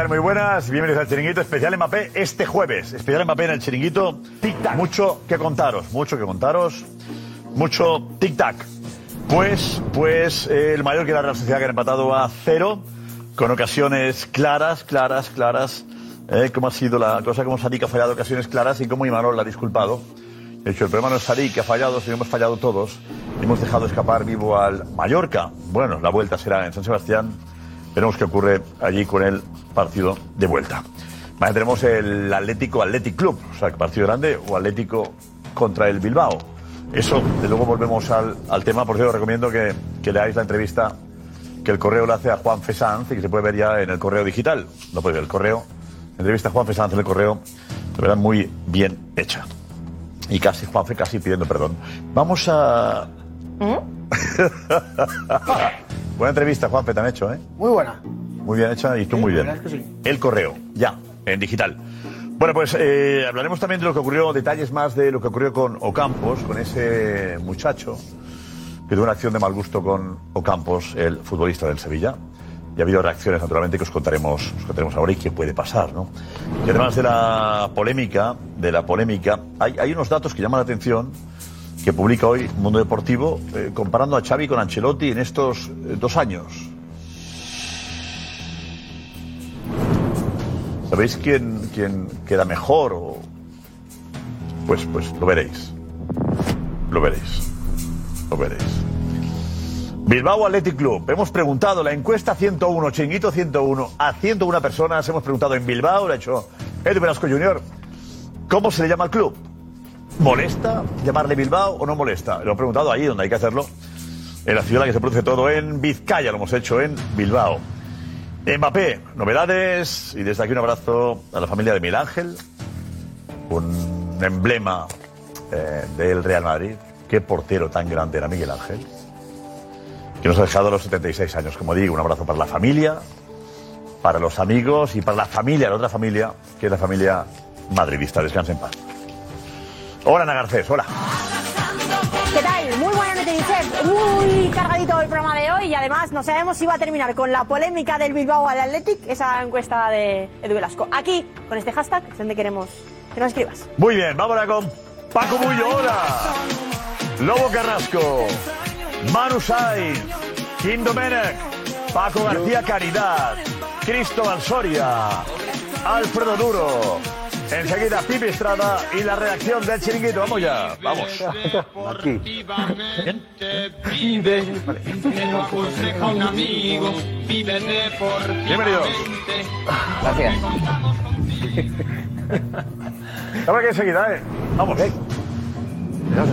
tal? Muy buenas. Bienvenidos al Chiringuito Especial Mbappé este jueves. Especial Mbappé en el Chiringuito. Tic-tac. Mucho que contaros, mucho que contaros. Mucho tic-tac. Pues, pues eh, el mayor que la Real Sociedad que ha empatado a cero, con ocasiones claras, claras, claras. Eh, cómo ha sido la cosa, cómo Sadik ha fallado ocasiones claras y cómo Imanol la ha disculpado. De hecho, el problema no es Sadik que ha fallado, sino hemos fallado todos. Hemos dejado escapar vivo al Mallorca. Bueno, la vuelta será en San Sebastián. Veremos qué ocurre allí con el partido de vuelta. Mañana tenemos el Atlético Athletic Club, o sea, partido grande o Atlético contra el Bilbao. Eso, de luego volvemos al, al tema. Por cierto, recomiendo que, que leáis la entrevista que el correo le hace a Juan Fesanz y que se puede ver ya en el correo digital. No puede ver el correo. Entrevista a Juan Fesanz en el correo, de verdad muy bien hecha. Y casi, Juanfe, casi pidiendo perdón. Vamos a. Buena entrevista, Juanfe, te han hecho, ¿eh? Muy buena. Muy bien hecha y tú muy bien. es que sí. El correo, ya, en digital. Bueno, pues eh, hablaremos también de lo que ocurrió, detalles más de lo que ocurrió con Ocampos, con ese muchacho que tuvo una acción de mal gusto con Ocampos, el futbolista del Sevilla. Y ha habido reacciones, naturalmente, que os contaremos, os contaremos ahora y qué puede pasar, ¿no? Y además de la polémica, de la polémica, hay, hay unos datos que llaman la atención que publica hoy Mundo Deportivo eh, comparando a Xavi con Ancelotti en estos eh, dos años. ¿Sabéis quién, quién queda mejor? O... Pues, pues lo veréis. Lo veréis. Lo veréis. Bilbao Athletic Club. Hemos preguntado la encuesta 101, Chinguito 101, a 101 personas. Hemos preguntado en Bilbao, lo ha hecho Edu Velasco Jr. ¿Cómo se le llama al club? ¿Molesta llamarle Bilbao o no molesta? Lo he preguntado ahí donde hay que hacerlo. En la ciudad que se produce todo, en Vizcaya, lo hemos hecho en Bilbao. Mbappé, novedades y desde aquí un abrazo a la familia de Miguel Ángel, un emblema eh, del Real Madrid. Qué portero tan grande era Miguel Ángel, que nos ha dejado a los 76 años. Como digo, un abrazo para la familia, para los amigos y para la familia, la otra familia, que es la familia madridista. Descansen en paz. Hola, Ana Garcés, hola. ¿Qué tal? Muy buena noche, Josep. Muy cargadito el programa de hoy y además no sabemos si va a terminar con la polémica del Bilbao al Athletic, esa encuesta de Edu Velasco. Aquí, con este hashtag, es donde queremos que nos escribas. Muy bien, vamos ahora con Paco Bullo, hola. Lobo Carrasco, Manu Sainz, Kim Domenech, Paco García Caridad, Cristóbal Soria, Alfredo Duro. Enseguida Pipi Estrada y la reacción del chiringuito. Vamos ya, vamos. Aquí. Bienvenidos. Gracias. Ahora que enseguida, ¿eh? Vamos. Fijaos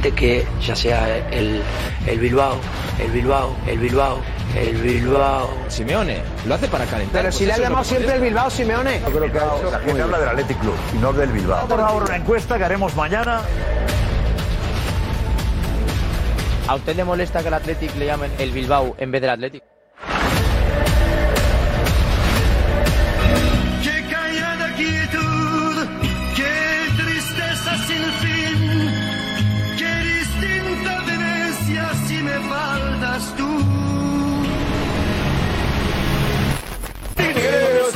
que ya sea el, el Bilbao, el Bilbao, el Bilbao, el Bilbao. Simeone lo hace para calentar. Pero si le ha llamado siempre el Bilbao, Simeone. Yo creo que ha hecho- la gente habla del Athletic Club y no del Bilbao. Por favor, una encuesta que haremos mañana. ¿A usted le molesta que al Athletic le llamen el Bilbao en vez del Athletic?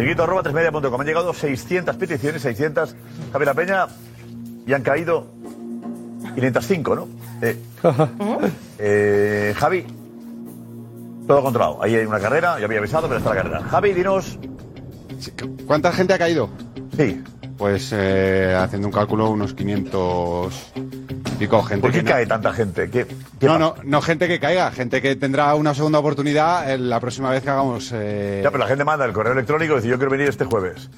Chiquito arroba tresmedia.com. Han llegado 600 peticiones, 600. Javier La Peña, y han caído 505, ¿no? Eh, eh, Javi, todo controlado. Ahí hay una carrera, ya había avisado, pero está la carrera. Javi, dinos. ¿Cuánta gente ha caído? Sí. Pues eh, haciendo un cálculo, unos 500 y pico gente. ¿Por qué que no- cae tanta gente? ¿Qué, qué No, no, no gente que caiga, gente que tendrá una segunda oportunidad en la próxima vez que hagamos. eh, Ya, pero la gente manda el correo electrónico y dice yo quiero venir este jueves.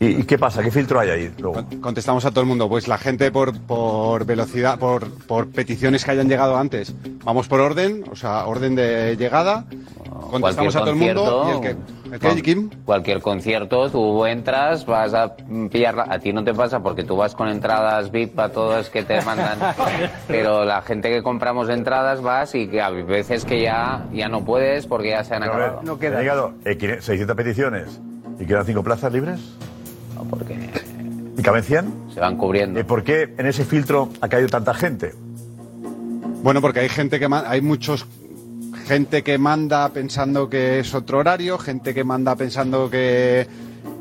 ¿Y, y qué pasa? ¿Qué filtro hay ahí? Luego? Contestamos a todo el mundo. Pues la gente por, por velocidad, por, por peticiones que hayan llegado antes. Vamos por orden, o sea, orden de llegada. Contestamos a todo el mundo. Y el que, el que- cual- Kim, Cualquier concierto, tú entras, vas a pillarla. A ti no te pasa porque tú vas con entradas VIP a todas que te mandan. Pero la gente que compramos entradas vas y que a veces que ya, ya no puedes porque ya se han Pero a ver, acabado. han llegado eh, 500 600 peticiones y quedan 5 plazas libres. No, porque ¿Y caben 100? se van cubriendo. ¿Y por qué en ese filtro ha caído tanta gente? Bueno, porque hay gente que hay muchos gente que manda pensando que es otro horario, gente que manda pensando que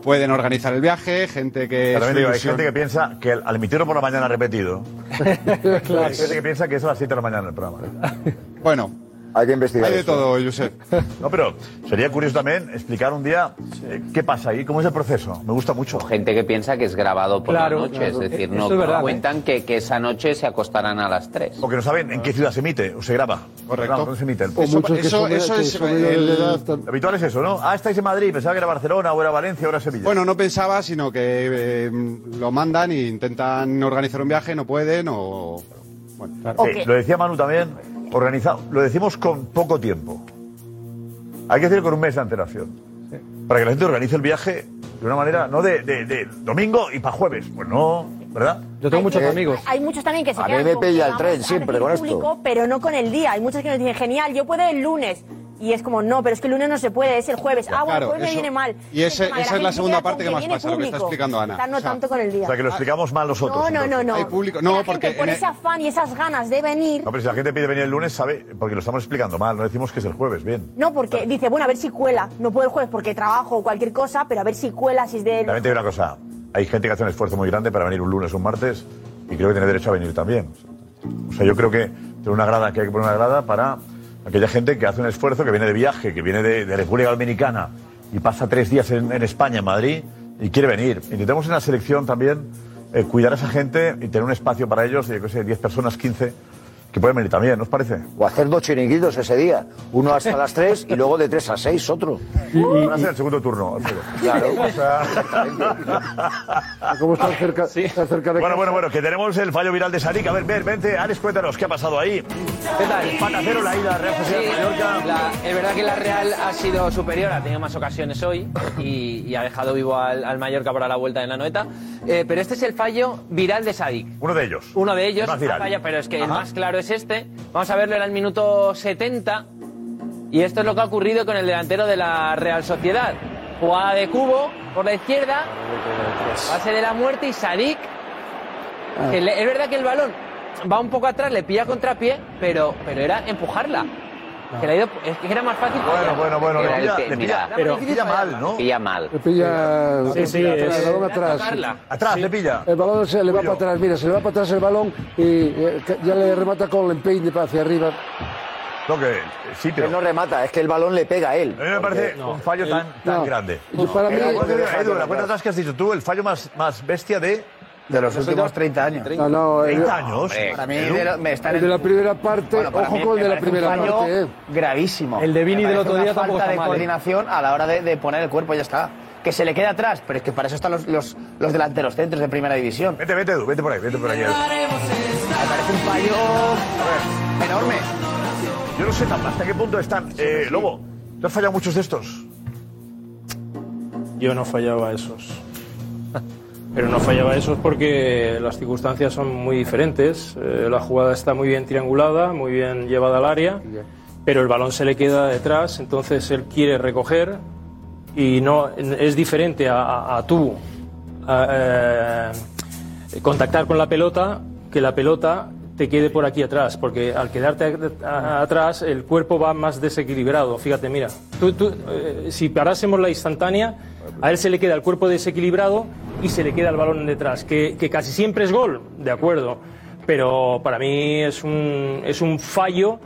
pueden organizar el viaje, gente que También su digo, hay gente que piensa que al al emitirlo por la mañana repetido, hay gente que piensa que es a las 7 de la mañana el programa. Bueno, Hay que investigar. hay de eso. todo, Josep. No, pero sería curioso también explicar un día eh, qué pasa ahí, cómo es el proceso. Me gusta mucho. Gente que piensa que es grabado por Claro, la noche, claro. es decir, no es verdad, cuentan que, que esa noche se acostarán a las 3. O que no saben en qué ciudad se emite o se graba. Correcto. ¿Dónde se emite? O Eso- son, es el- habitual es eso, ¿no? Ah, estáis en Madrid, pensaba que era Barcelona, o era Valencia, o era Sevilla. Bueno, no pensaba, sino que eh, lo mandan e intentan organizar un viaje, no pueden o... Bueno, Eh, lo decía Manu también, organizado. Lo decimos con poco tiempo. Hay que decirlo con un mes de antelación. Para que la gente organice el viaje de una manera, no de, de- de domingo y para jueves. Pues no, ¿verdad? Yo tengo muchos amigos. Hay muchos también que se A mí quedan me con pilla el tren a siempre decir con esto. público, pero no con el día. Hay muchos que nos dicen, genial, yo puedo el lunes. Y es como, no, pero es que el lunes no se puede, es el jueves. ah, bueno, Claro, el jueves me viene mal. y ese- esa es la gente segunda parte que más pasa, lo que está explicando Ana. No O sea, tanto con el día. O sea, que lo explicamos mal nosotros. no, no, no, no. Hay público- no, la gente porque por en el- ese afán y esas ganas de venir... No, pero si la gente pide venir el lunes, sabe, porque lo estamos explicando mal, no decimos que es el jueves, bien. No, porque dice, bueno, a ver si cuela. No puedo el jueves porque trabajo o cualquier cosa, pero a ver si cuela, si es de... También te digo una cosa, hay gente que hace un esfuerzo muy grande para venir un lunes o un martes y creo que tiene derecho a venir también. O sea, yo creo que tiene una grada, que hay que poner una grada para aquella gente que hace un esfuerzo, que viene de viaje, que viene de, República Dominicana y pasa tres días en, España, en Madrid, y quiere venir. Intentemos en la selección también eh, cuidar a esa gente y tener un espacio para ellos, de, qué sé, 10 personas, 15, que pueden venir también, ¿no os parece? O hacer dos chiringuitos ese día. Uno hasta las 3 y luego de 3 a 6 otro. Van a hacer el segundo turno, Alfredo. Claro. O sea, ¿Cómo están cerca, están cerca de Bueno, casa? bueno, bueno, que tenemos el fallo viral de Sadik. A ver, ven, vente, Alex, cuéntanos qué ha pasado ahí. ¿Qué tal? Empate a cero la ida Real Sociedad Sí, Mallorca. la- es verdad que la Real ha sido superior, ha tenido más ocasiones hoy y, y ha dejado vivo al, al Mallorca para la vuelta en la noeta. Eh, pero este es el fallo viral de Sadik. Uno de ellos. Uno de ellos, El más viral. falla, pero es que el Ajá. más claro es este. Vamos a verlo, era el minuto 70. Y esto es lo que ha ocurrido con el delantero de la Real Sociedad. Jugada de cubo por la izquierda, pase de la muerte y Sadik. le- es verdad que el balón va un poco atrás, le pilla contrapié, pero, pero era empujarla. Que le ha ido- es que era más fácil. Bueno, bueno, bueno, le pilla, que- le mira, pilla, pero- le pilla mal, ¿no? Pilla mal. Le pilla Sí, sí, atrás, es- el balón atrás. Atrás, le pilla. El balón se le va Uy, para atrás, mira, se le va para atrás el balón y eh, que- ya le remata con el empeine para hacia arriba. Lo que, sí, pero Él no remata, es que el balón le pega a él. a mí me parece un fallo tan, tan no. grande. Para mí- Edu, la cuenta atrás que has dicho tú, el fallo más, más bestia de De los últimos 30 años. No, no, el, 30 años. Para mí, de lo- me está en el de la primera parte, Bueno, ojo mí con el de la un primera fallo parte, eh. Gravísimo. El de Vini del otro día tampoco falta de mal, ¿eh? coordinación a la hora de, de poner el cuerpo, ya está. Que se le quede atrás, pero es que para eso están los, los, los delanteros centros de primera división. Vete, vete, Edu, vete por ahí, vete por ahí. Edu. Me parece un fallo enorme. Yo no sé hasta qué punto están. Eh, Lobo, ¿tú has fallado muchos de estos? Yo no fallaba esos. Pero no fallaba eso porque las circunstancias son muy diferentes. Eh, la jugada está muy bien triangulada, muy bien llevada al área, pero el balón se le queda detrás, entonces él quiere recoger y no es diferente a, a- a tú a, eh, contactar con la pelota que la pelota te quede por aquí atrás, porque al quedarte atrás el cuerpo va más desequilibrado. Fíjate, mira, tú- tú, eh, si parásemos la instantánea, a él se le queda el cuerpo desequilibrado y se le queda el balón detrás, que, que casi siempre es gol, de acuerdo, pero para mí es un, es un fallo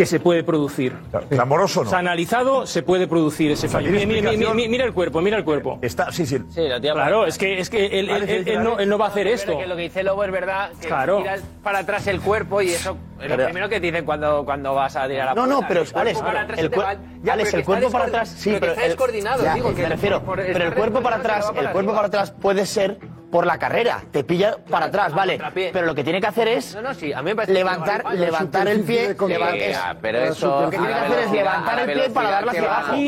que se puede producir. ¿Clamoroso no? O sea, analizado se puede producir ese fallo. ¿tiene Mira, mira, mira, mira- el cuerpo, mira el cuerpo. Está, sí, sí. Claro, es que, es que él, él- él- él no, él no va a hacer esto. Que lo que dice Lobo es verdad, que Claro. tiras para atrás el cuerpo y eso es lo Pero- primero que te dicen cuando, cuando vas a tirar a la No, no, puerta. pero El cuerpo Alex, para atrás el, se pero cuerpo para atrás, sí, pero que pero está el- descoordinado, ya, digo, que me refiero, por- pero el cuerpo para atrás, se el cuerpo para atrás puede ser por la carrera, te pilla para atrás, vale, pero lo que tiene que hacer es No, no, sí, a mí me parece levantar, que- levantar el pie, levantar- Sí, es- pero eso lo que tiene que hacer es levantar el pie para darlo hacia abajo. va.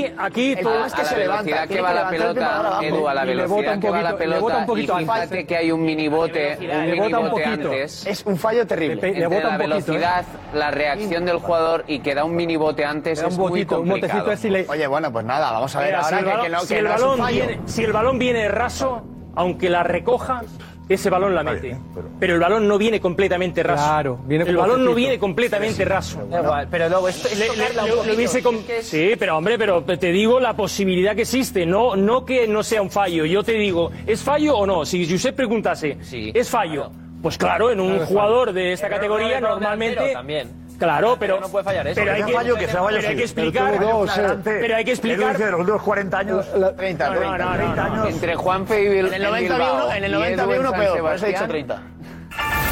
El problema es que se la levanta, que va la pelota. Edu, a la Y le bota velocidad que va la poquito- le bota pelota un poquito y fíjate que hay un minibote, un Le bota un minibote poquito. antes. Es un fallo terrible. Le bota la un poquito, ¿eh? velocidad, la reacción del jugador y que da un minibote antes es muy complicado. Oye, bueno, pues nada, vamos a ver ahora que- no, es un fallo. si el balón viene raso, aunque la recoja, ese balón la mete. pero... el balón no viene completamente raso. Claro, viene el balón no viene completamente raso. Pero luego esto es Le- hubiese es Sí, pero hombre, pero te digo la posibilidad que existe, no, no que no sea un fallo. Yo te digo, ¿es fallo o no? Si Josep preguntase, ¿es fallo? Pues claro, en un Claro, jugador de esta Error categoría normalmente. Claro, pero no puede fallar eso. Pero hay Que fallo, que sea fallo, pero hay que explicar, Pero dos, eh. hay que explicar de los últimos 40 años. 30, No, no, no, 30 años. Entre Juanfe y En el 90 había Bilbao uno, en el y 90 Edu había uno peor, por eso he dicho Sebastián, 30.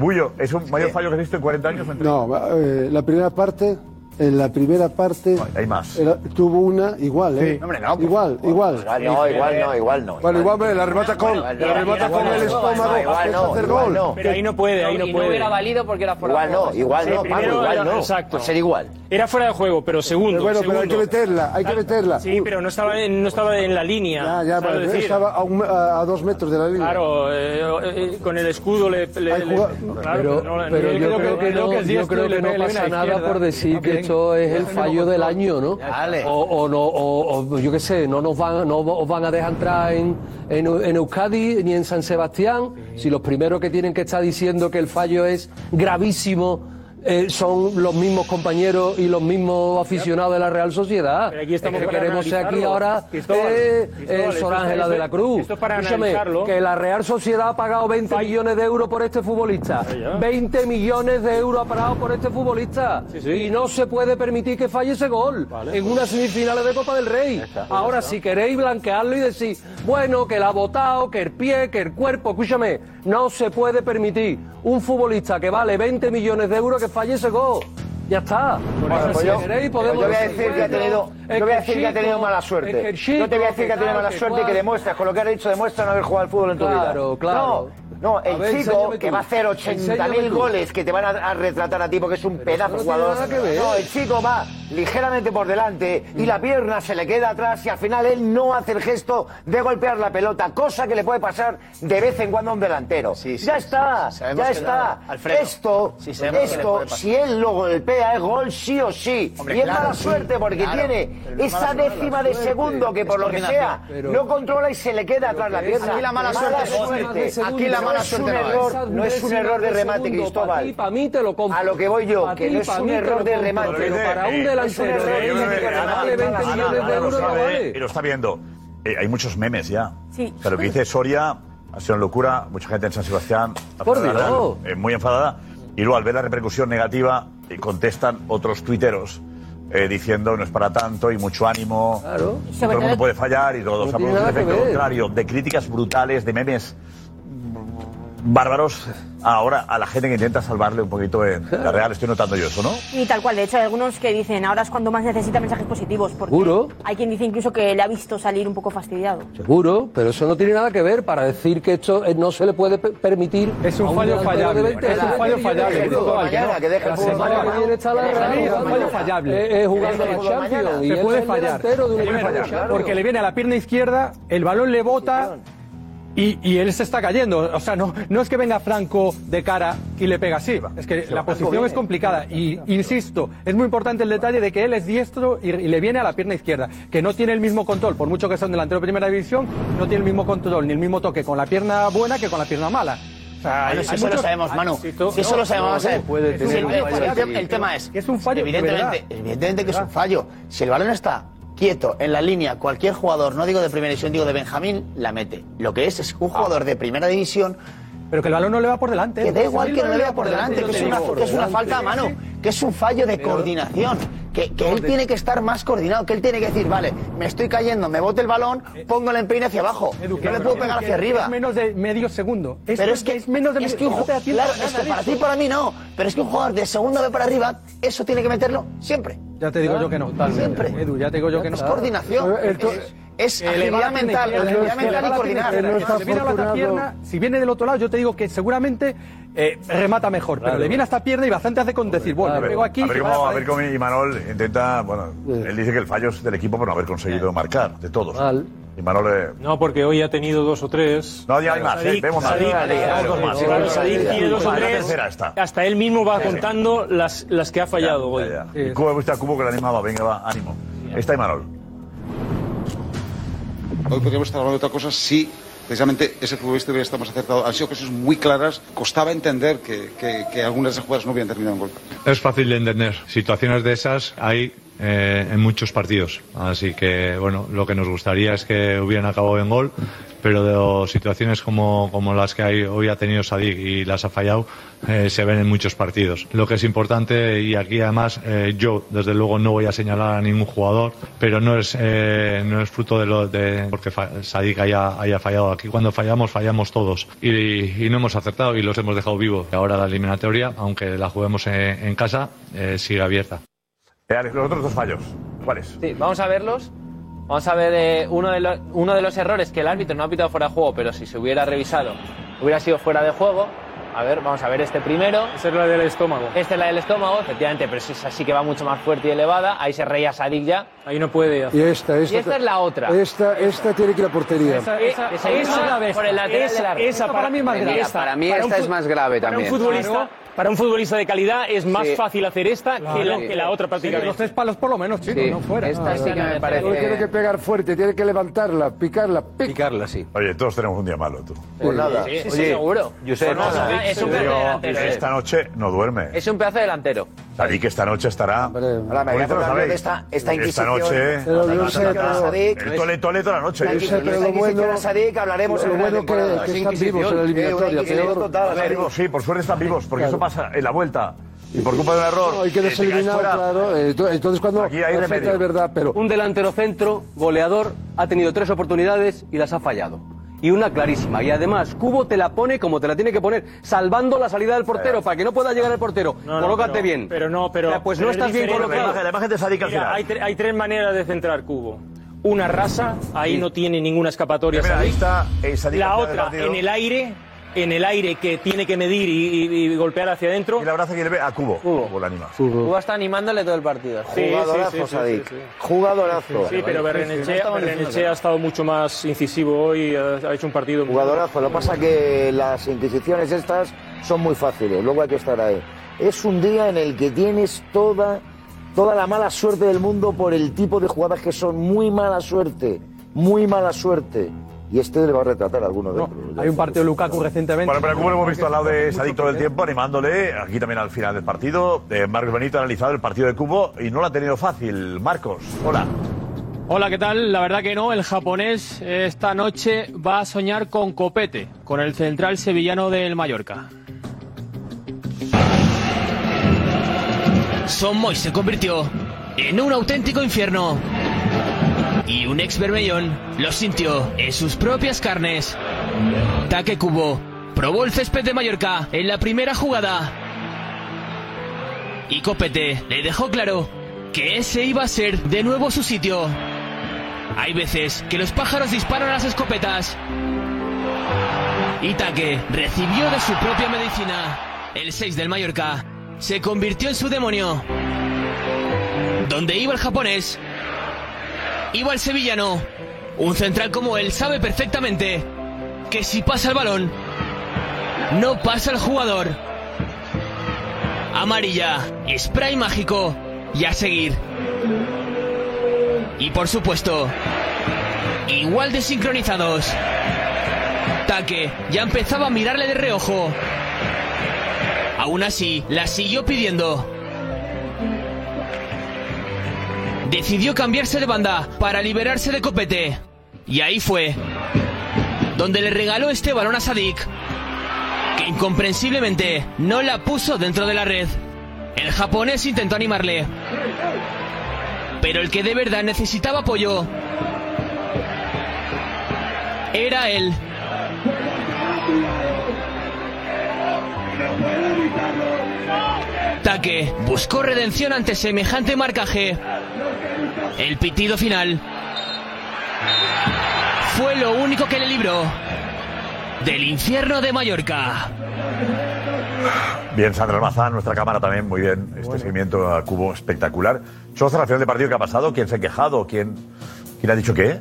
Bullo, ¿es un mayor fallo que has visto en 40 años? No, eh, la primera parte, en la primera parte. hay más. tuvo una igual, ¿eh? Sí. Hombre, no, pues, igual, igual. Igual no, igual no, igual no. Bueno, igual me la remata con, Igual la no, remata igual con no, el igual estómago. no, igual no, hacer igual gol. no. Pero ahí no puede, ahí no puede. no hubiera valido porque era fuera Igual de juego. no, igual Sí, no, Pablo, igual era- no. exacto. Ser igual. Era fuera de juego, pero segundo. Pero bueno, pero hay que meterla, hay que meterla. Sí, pero no estaba en, no estaba en la línea. Ya, ya, estaba a, un- a- a dos metros de la línea. Claro, eh, eh, con el escudo le. claro, pero, no- pero no- yo creo creo que no, yo creo le que no pasa nada por decir que esto es el fallo del año, ¿no? O, o no, o, o yo qué sé, no nos van, no os van a dejar entrar en, en, en Euskadi ni en San Sebastián si los primeros que tienen que estar diciendo que el fallo es gravísimo eh, son los mismos compañeros y los mismos aficionados de la Real Sociedad. Pero aquí estamos Es que queremos ser aquí ahora Cristóbal, eh, Cristóbal, eh, Sor Ángela de la Cruz. esto es para Escúchame, que la Real Sociedad ha pagado 20 millones de euros por este futbolista. 20 millones de euros ha pagado por este futbolista. Y no se puede permitir que falle ese gol en unas semifinales de Copa del Rey. Ahora, si queréis blanquearlo y decir, bueno, que la ha votado, que el pie, que el cuerpo, escúchame, no se puede permitir un futbolista que vale 20 millones de euros que falle ese gol. Ya está. Bueno, pues si yo, queréis, podemos yo voy a decir que ha tenido, yo voy a decir que ha tenido mala suerte. yo te voy a decir que ha tenido mala suerte y que demuestras, con lo que has dicho, demuestra no haber jugado al fútbol en tu vida. Claro, claro. No, no, el ver, chico que tú. va a hacer 80.000 Enséñame tú. goles que te van a, a retratar a ti porque es un pedazo no jugador. No, el chico va ligeramente por delante y la pierna se le queda atrás y al final él no hace el gesto de golpear la pelota, cosa que le puede pasar de vez en cuando a un delantero. sí, ya está, sí, ya está. Alfredo, esto, esto, si él lo golpea es gol sí o sí. Hombre, y es claro, mala sí, suerte porque claro. tiene Pero esa décima mala de suerte. segundo que por lo que sea no controla y se le queda atrás la pierna. Aquí la mala suerte. Aquí la mala no es un error, no es un error de remate, Cristóbal. Para mí te lo compro. A lo que voy yo, que no es un error de remate. Pero para un Eh, delantero vale 20 Ana, millones de euros, sabe vale. Y lo está viendo. Eh, hay muchos memes ya. Sí. O sea, lo que dice Soria ha sido una locura. Mucha gente en San Sebastián Por eh, muy enfadada. Y luego, al ver la repercusión negativa, eh, contestan otros tuiteros eh, diciendo no es para tanto y mucho ánimo. Claro. Todo el mundo puede fallar y todo. No o sea, un efecto contrario, de críticas brutales, de memes bárbaros, ahora a la gente que intenta salvarle un poquito en la Real. Estoy notando yo eso, ¿no? Y tal cual, de hecho hay algunos que dicen ahora es cuando más necesita mensajes positivos, porque Seguro. hay quien dice incluso que le ha visto salir un poco fastidiado. Seguro, pero eso no tiene nada que ver para decir que esto eh, no se le puede pe- permitir. Es un fallo fallable. de 20 Es un fallo fallable, que deje el fútbol fútbol jugando- mañana. fallable. Eh, jugando la Champions. Se puede es fallar. un. Porque le viene a la pierna izquierda, el balón le bota y, y él se está cayendo. O sea, no, no es que venga Franco de cara y le pega así. Es que la posición es complicada. Y insisto, es muy importante el detalle de que él es diestro y, y le viene a la pierna izquierda, que no tiene el mismo control, por mucho que sea un delantero de primera división, no tiene el mismo control ni el mismo toque con la pierna buena que con la pierna mala. O sea, hay- Bueno, si hay eso lo muchos- sabemos, Manu. Tú- Si eso lo sabemos, puede tener el, tema es, Es un fallo, de evidentemente, evidentemente que es un fallo. Si el balón está quieto en la línea, cualquier jugador, no digo de primera división, digo de Benjamín, la mete. Lo que es es un jugador de primera división Pero que el balón no le va por delante. que da igual que no le vea por delante, que es una, que es una falta a mano, que es un fallo de coordinación, que, que él tiene que estar más coordinado, que él tiene que decir, vale, me estoy cayendo, me bote el balón, pongo el empeine hacia abajo, Edu, no que- le puedo pegar que hacia arriba. Es menos de medio segundo. pero es que es menos de es medio tiempo claro, es que para ti para mí no, pero es que un jugador de segundo ve para arriba, eso tiene que meterlo siempre. Ya te digo yo que no. Siempre. Edu, ya te digo yo que no. Es coordinación. Es, agilidad mental, agilidad mental y coordinar. viene pierna, si viene del otro lado, yo te digo que seguramente eh, remata mejor, pero le viene a esta pierna y bastante hace con decir, bueno, pego aquí. a ver cómo, a para ver cómo Imanol intenta, bueno, él dice que el fallo es del equipo por no haber conseguido marcar, de todos. Imanol, eh, No, porque hoy ha tenido dos o tres. no, ya hay más, eh, vemos más. Tiene dos o tres. Hasta él mismo va contando las, las que ha fallado hoy. Y Cubo, Cubo que le animaba, venga, va, ánimo. Está Imanol. Hoy podríamos estar hablando de otra cosa si precisamente ese futbolista hubiera estado más acertado. Han sido cosas muy claras. Costaba entender que, que, algunas de esas jugadas no hubieran terminado en gol. Es fácil de entender. Situaciones de esas hay eh, en muchos partidos. Así que, bueno, lo que nos gustaría es que hubieran acabado en gol, pero de situaciones como, como las que hay, hoy ha tenido Sadik y las ha fallado, eh, se ven en muchos partidos. Lo que es importante, y aquí además eh, yo, desde luego, no voy a señalar a ningún jugador, pero no es, eh, no es fruto de lo de porque Sadik haya, haya fallado. Aquí cuando fallamos, fallamos todos. Y, y no hemos acertado y los hemos dejado vivos. Ahora la eliminatoria, aunque la juguemos en, en casa, eh, sigue abierta. Eh, Alex, los otros dos fallos, ¿cuáles? Sí, vamos a verlos. Vamos a ver eh, uno, de los, uno de los errores que el árbitro no ha pitado fuera de juego, pero si se hubiera revisado, hubiera sido fuera de juego. A ver, vamos a ver este primero. Esa es la del estómago. Esta es la del estómago, efectivamente, pero si es así que va mucho más fuerte y elevada. Ahí se reía Sadik ya. Ahí no puede Y esta, esta, Y esta es la otra. Esta, esta tiene que ir a portería. Esa- esa- esa- esa por el lateral esa- del árbitro. esa Esta para mí es más grave. esta- para mí para esta un es más grave para también. Un futbolista, para un futbolista de calidad es más Sí. fácil hacer esta que, la, Sí. que la otra prácticamente. los tres palos por lo menos, chicos, Sí. no fuera. Esta sí que me parece- Tiene que pegar fuerte, tiene que levantarla, picarla. pic. Picarla, sí. Oye, todos tenemos un día malo, tú. Pues nada. Sí, sí, Oye, seguro. Josep, Pues no, nada. es un pedazo delantero. eh. esta noche no duerme. Es un pedazo delantero. Sadik esta noche estará. Ahora me voy a de esta, esta Esta inquisición. noche. Pero yo Esta sé, Sadik. El tole tole toda la noche. Esta Yo sé, pero lo inquisición bueno- a Sadik hablaremos lo en la bueno que- que están vivos en la eliminatoria, Eh, sí, por suerte están vivos, porque eso pasa en la vuelta. Y por culpa de un error. No, hay que te fuera. claro. to- Entonces cuando Aquí hay remedio. de verdad, pero Un delantero centro, goleador, ha tenido tres oportunidades y las ha fallado. Y una clarísima. Y además, Cubo te la pone como te la tiene que poner, salvando la salida del portero, para que no pueda llegar el portero. No, no, Colócate pero- bien. Pero no, pero. O sea, pues pero no es estás bien colocado. La imagen- la imagen de Sadik al Mira, final. hay, tre- hay tres maneras de centrar cubo. Una rasa, ahí no tiene ninguna escapatoria. Mira, ahí está eh, La otra, en el aire, en el aire que tiene que medir y, y- y golpear hacia adentro. Y el abrazo que le ve a Cubo. Cubo la anima. Cuba está animándole todo el partido. Sí, Jugadorazo, sí, sí, sí, Sadik. sí, sí. Jugadorazo. Sí, pero Berrenechea, ha estado mucho más incisivo hoy, ha, hecho un partido Jugadorazo. Lo que pasa que las inquisiciones estas son muy fáciles. Luego hay que estar ahí. Es un día en el que tienes toda, toda la mala suerte del mundo por el tipo de jugadas que son muy mala suerte. Muy mala suerte. Y este le va a retratar a alguno de Hay un partido de Lukaku recientemente. Bueno, pero como lo hemos visto al lado de Sadicto del Tiempo, animándole, aquí también al final del partido, eh, Marcos Benito ha analizado el partido de Cubo y no lo ha tenido fácil. Marcos, hola. Hola, ¿qué tal? La verdad que no, el japonés esta noche va a soñar con Copete, con el central sevillano del Mallorca. Son Moy se convirtió en un auténtico infierno. Y un ex Bermellón lo sintió en sus propias carnes. Taque Cubo probó el césped de Mallorca en la primera jugada. Y Copete le dejó claro que ese iba a ser de nuevo su sitio. Hay veces que los pájaros disparan a las escopetas. Y Taque recibió de su propia medicina. El 6 del Mallorca se convirtió en su demonio. Donde iba el japonés, iba el sevillano. Un central como él sabe perfectamente que si pasa el balón, no pasa el jugador. Amarilla, spray mágico y a seguir. Y por supuesto, igual de sincronizados. Taque ya empezaba a mirarle de reojo. Aún así, la siguió pidiendo. Decidió cambiarse de banda para liberarse de Copete. Y ahí fue, donde le regaló este balón a Sadik, que incomprensiblemente no la puso dentro de la red. El japonés intentó animarle, pero el que de verdad necesitaba apoyo era él. Taque buscó redención ante semejante marcaje. El pitido final fue lo único que le libró del infierno de Mallorca. Bien, Sandra Almazán, nuestra cámara también, muy bien. Este seguimiento a Cubo espectacular. Solo al final del partido, ¿qué ha pasado? ¿Quién se ha quejado? ¿Quién, quién ha dicho qué?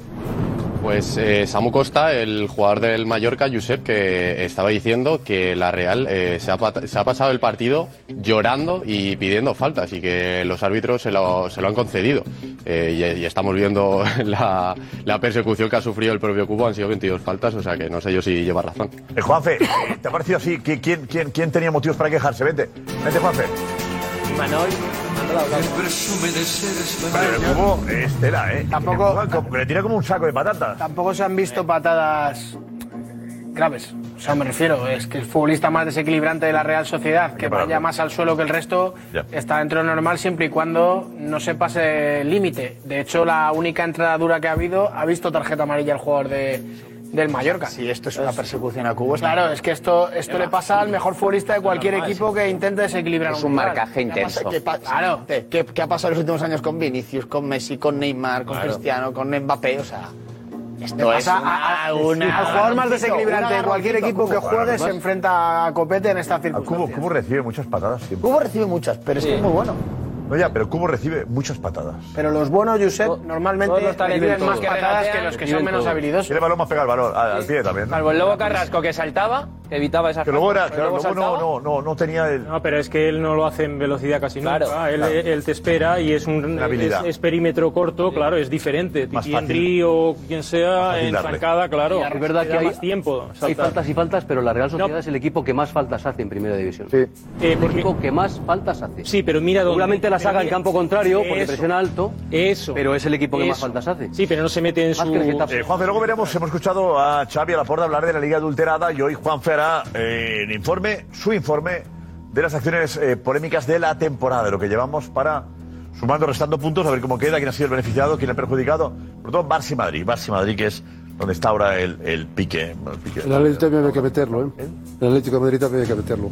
Pues eh, Samu Costa, el jugador del Mallorca, Josep, que estaba diciendo que la Real eh, se, ha, se ha pasado el partido llorando y pidiendo faltas y que los árbitros se lo, se lo han concedido. Eh, y, y estamos viendo la, la persecución que ha sufrido el propio Cubo, han sido 22 faltas, o sea que no sé yo si lleva razón. Eh, Juanfe, ¿te ha parecido así? ¿Qui- ¿Quién, quién, quién tenía motivos para quejarse? Vente, vente, Juanfe. Manuel. Pero el Cubo es tela, ¿eh? Tampoco- Le, como- le tira como un saco de patatas. Tampoco se han visto patadas graves. O sea, me refiero, es que el futbolista más desequilibrante de la Real Sociedad, que vaya más al suelo que el resto, Ya. está dentro de lo normal siempre y cuando no se pase el límite. De hecho, la única entrada dura que ha habido ha visto tarjeta amarilla al jugador de, del Mallorca. Si esto es una persecución a Cubo, Claro, es que esto, esto le pasa al mejor futbolista de cualquier equipo que intente desequilibrar Es un marcaje intenso. ¿Qué, pasa? Claro. ¿Qué, qué ha pasado en los últimos años con Vinicius, con Messi, con Neymar, con Claro. Cristiano, con Mbappé? O sea, Le esto es pasa una, a- a- una- al jugador más desequilibrante de cualquier equipo que Cubo. juegue Bueno, se enfrenta a Copete en estas Cubo, circunstancias. Cubo recibe muchas patadas siempre. Cubo recibe muchas, pero es que es muy bueno. No, ya, pero Cubo recibe muchas patadas. Pero los buenos, Josep, normalmente todos los reciben más que patadas que los que son menos habilidosos. Tiene balón más pegado al balón, al, pie también. Salvo el Lobo Carrasco que saltaba, evitaba esas Que luego era, claro, luego no, no, no, no tenía el. No, pero es que él no lo hace en velocidad casi Claro, nunca. Él, claro. él te espera y es un habilidad. es, es perímetro corto, claro, es diferente. Más Titi. Henry o quien sea en zancada, claro. Es verdad que hay, más tiempo. hay faltas y faltas, pero la Real Sociedad es el equipo que más faltas hace en Primera División. Sí. Eh, el porque- equipo que más faltas hace. Sí, pero mira dónde. Seguramente las haga en campo contrario porque presiona alto, Eso. pero es el equipo que más faltas hace. Sí, pero no se mete en Más su. Eh, Juanfe, luego veremos, hemos escuchado a Xavi a la Porta hablar de la Liga Adulterada y hoy Juanfe eh, el informe, su informe de las acciones eh, polémicas de la temporada, de lo que llevamos para, sumando, restando puntos, a ver cómo queda, quién ha sido el beneficiado, quién el perjudicado. Por todo, Barça y Madrid, Barça y Madrid, que es donde está ahora el, el pique. el pique. El Atlético también hay que meterlo, ¿eh? El Atlético de Madrid también hay que meterlo.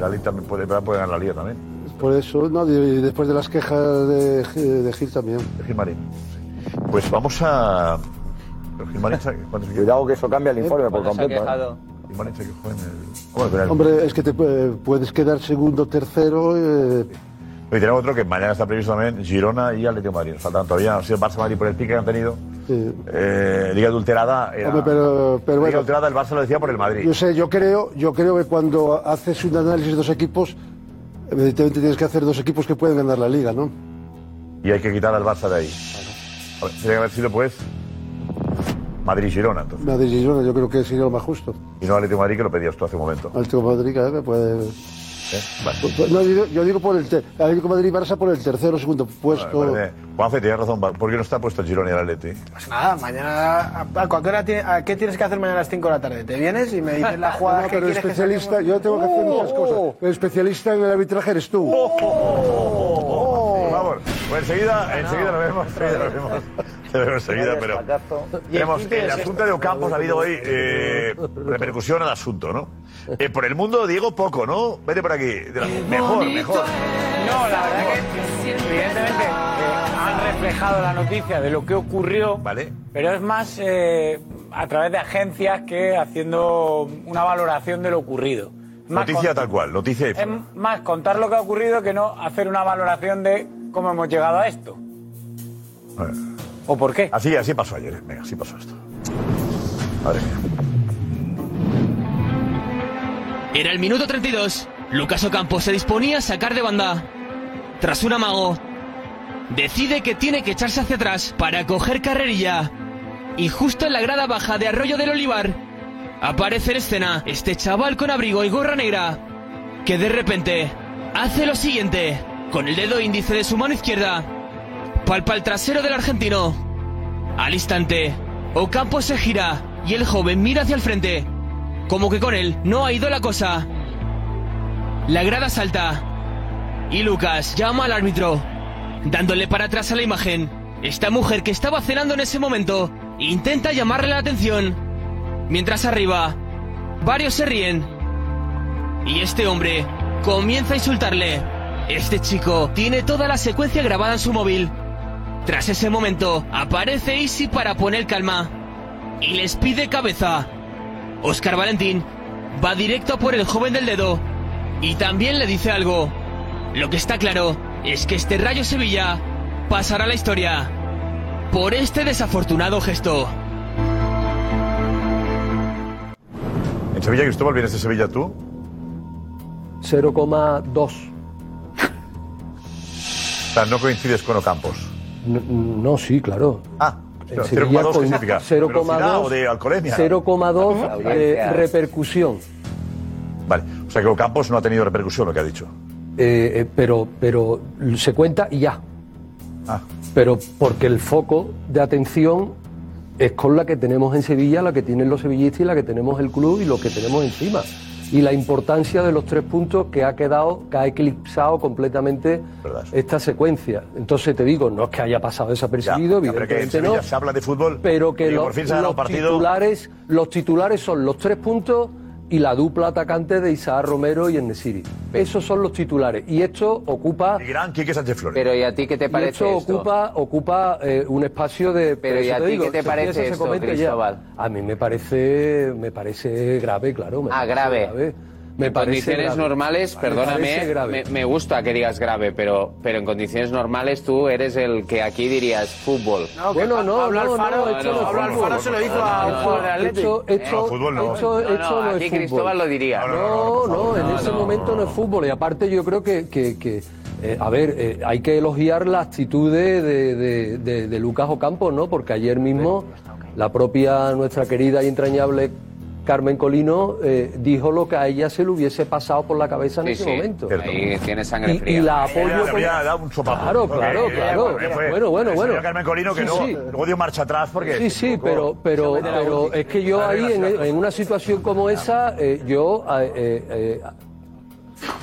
La Liga también puede, puede ganar la Liga también. Por eso, no, y después de las quejas de, Gil- de Gil también. De Gilmarín. Pues vamos a. Pero Gilmarín, ¿sabe cuántos equipos? Cuidado que eso cambia el informe por ¿Cuándo se completo. ¿eh? quejado? Gilmarín se quejó en el. El- Hombre, es que te eh, puedes quedar segundo, tercero. eh, Y tenemos otro que mañana está previsto también, Girona y Atlético de Madrid. Nos faltan todavía, ha sido Barça Madrid por el pique que han tenido. Sí. Eh, Liga adulterada era. Hombre, pero, pero Liga bueno, adulterada el Barça lo decía por el Madrid. yo sé, yo creo, yo creo que cuando haces un análisis de dos equipos, evidentemente tienes que hacer dos equipos que pueden ganar la liga, ¿no? Y hay que quitar al Barça de ahí. A ver, Tiene que haber sido pues Madrid-Girona entonces. Madrid y Girona, yo creo que sería lo más justo. Y no Atlético Madrid que lo pedías tú hace un momento. Atlético Madrid, eh, puede. Vale. Pues, pues, no, yo, yo digo por el Atlético Madrid y Barça por el tercero o segundo puesto. Vale, vale. Juanfe, tienes razón. ¿Por qué no está puesto el Girona y el Atleti? Pues nada, mañana. ¿a, a cualquier hora tiene- a qué tienes que hacer mañana a las 5 de la tarde? ¿Te vienes y me dices la jugada No, que pero quieres que especialista, yo tengo que hacer muchas Oh, cosas. El especialista en el arbitraje eres tú. Favor. Pues enseguida, enseguida nos vemos. Enseguida nos vemos. Enseguida, pero. Tenemos el asunto de Ocampos ha habido hoy eh, repercusión al asunto, ¿no? Eh, por el mundo, Diego, poco, ¿no? Vete por aquí. Mejor, mejor. No, la verdad que evidentemente eh, han reflejado la noticia de lo que ocurrió, pero es más eh, a través de agencias que haciendo una valoración de lo ocurrido. Más Noticia tal cual, noticia y Es más contar lo que ha ocurrido que no hacer una valoración de cómo hemos llegado a esto. ¿O por qué? Así, así pasó ayer. Venga, así pasó esto. Madre mía. Era el minuto 32. Lucas Ocampo se disponía a sacar de banda. Tras un amago, decide que tiene que echarse hacia atrás para coger carrerilla. Y justo en la grada baja de Arroyo del Olivar, aparece en escena este chaval con abrigo y gorra negra, que de repente hace lo siguiente. Con el dedo índice de su mano izquierda, palpa el trasero del argentino. Al instante, Ocampo se gira y el joven mira hacia el frente, como que con él no ha ido la cosa. La grada salta y Lucas llama al árbitro, dándole para atrás a la imagen. Esta mujer que estaba cenando en ese momento intenta llamarle la atención, mientras arriba varios se ríen y este hombre comienza a insultarle. Este chico tiene toda la secuencia grabada en su móvil. Tras ese momento, aparece Easy para poner calma y les pide cabeza. Oscar Valentín va directo por el joven del dedo y también le dice algo. Lo que está claro es que este Rayo Sevilla pasará a la historia por este desafortunado gesto. En Sevilla, Cristóbal, ¿vienes de Sevilla tú? 0,2. O sea, no coincides con Ocampos. No, no, sí, claro. Ah, En 0,2 Sevilla ¿qué con significa? ¿Velocidad o de alcoholemia? 0,2 de repercusión. Vale, o sea que Ocampos no ha tenido repercusión lo que ha dicho. Eh, eh, pero, pero se cuenta y ya. Ah. Pero porque el foco de atención es con la que tenemos en Sevilla, la que tienen los sevillistas y la que tenemos el club y lo que tenemos encima. Y la importancia de los tres puntos que ha quedado, que ha eclipsado completamente esta secuencia. Entonces te digo, no es que haya pasado desapercibido, Ya, pero que en evidentemente no. se habla de fútbol pero que los, titulares, los titulares son los tres puntos y la dupla atacante de Isaac Romero y Enesiri. Esos son los titulares. Y esto ocupa... Y gran Quique Sánchez Flores. Pero ¿y a ti qué te y parece esto esto? ocupa, ocupa eh, un espacio de... Pero ¿y a te ti digo, qué te parece esto. Cristóbal? A mí me parece, me parece grave, claro. me Ah, parece grave. Me en parece condiciones grave. normales, Me perdóname, me, me gusta que digas grave, pero, pero en condiciones normales tú eres el que aquí dirías fútbol. bueno, no, Pablo no, Alfaro- no, no Pablo fútbol. Alfaro se lo hizo a un jugador de Athletic. Hecho, hecho, No, fútbol no. hecho- No, hecho no, no es aquí fútbol. Cristóbal lo diría. No, no, en ese momento no es fútbol. Y aparte yo creo que, que- que, eh, a ver, eh, hay que elogiar la actitud de, de- de- de- de Lucas Ocampo, ¿no? Porque ayer mismo la propia, nuestra querida y entrañable Carmen Colino eh, dijo lo que a ella se le hubiese pasado por la cabeza en Sí, ese sí. momento. Ahí tiene sangre Y- fría. y la apoyo Ella con- había dado un sopapo. Claro, claro, claro. fue- Bueno, bueno, bueno. Carmen Colino que Sí, no, sí. luego dio marcha atrás porque... Sí, sí, pero, pero, pero es que yo ahí, en, en una situación como esa, eh, yo eh, eh, eh,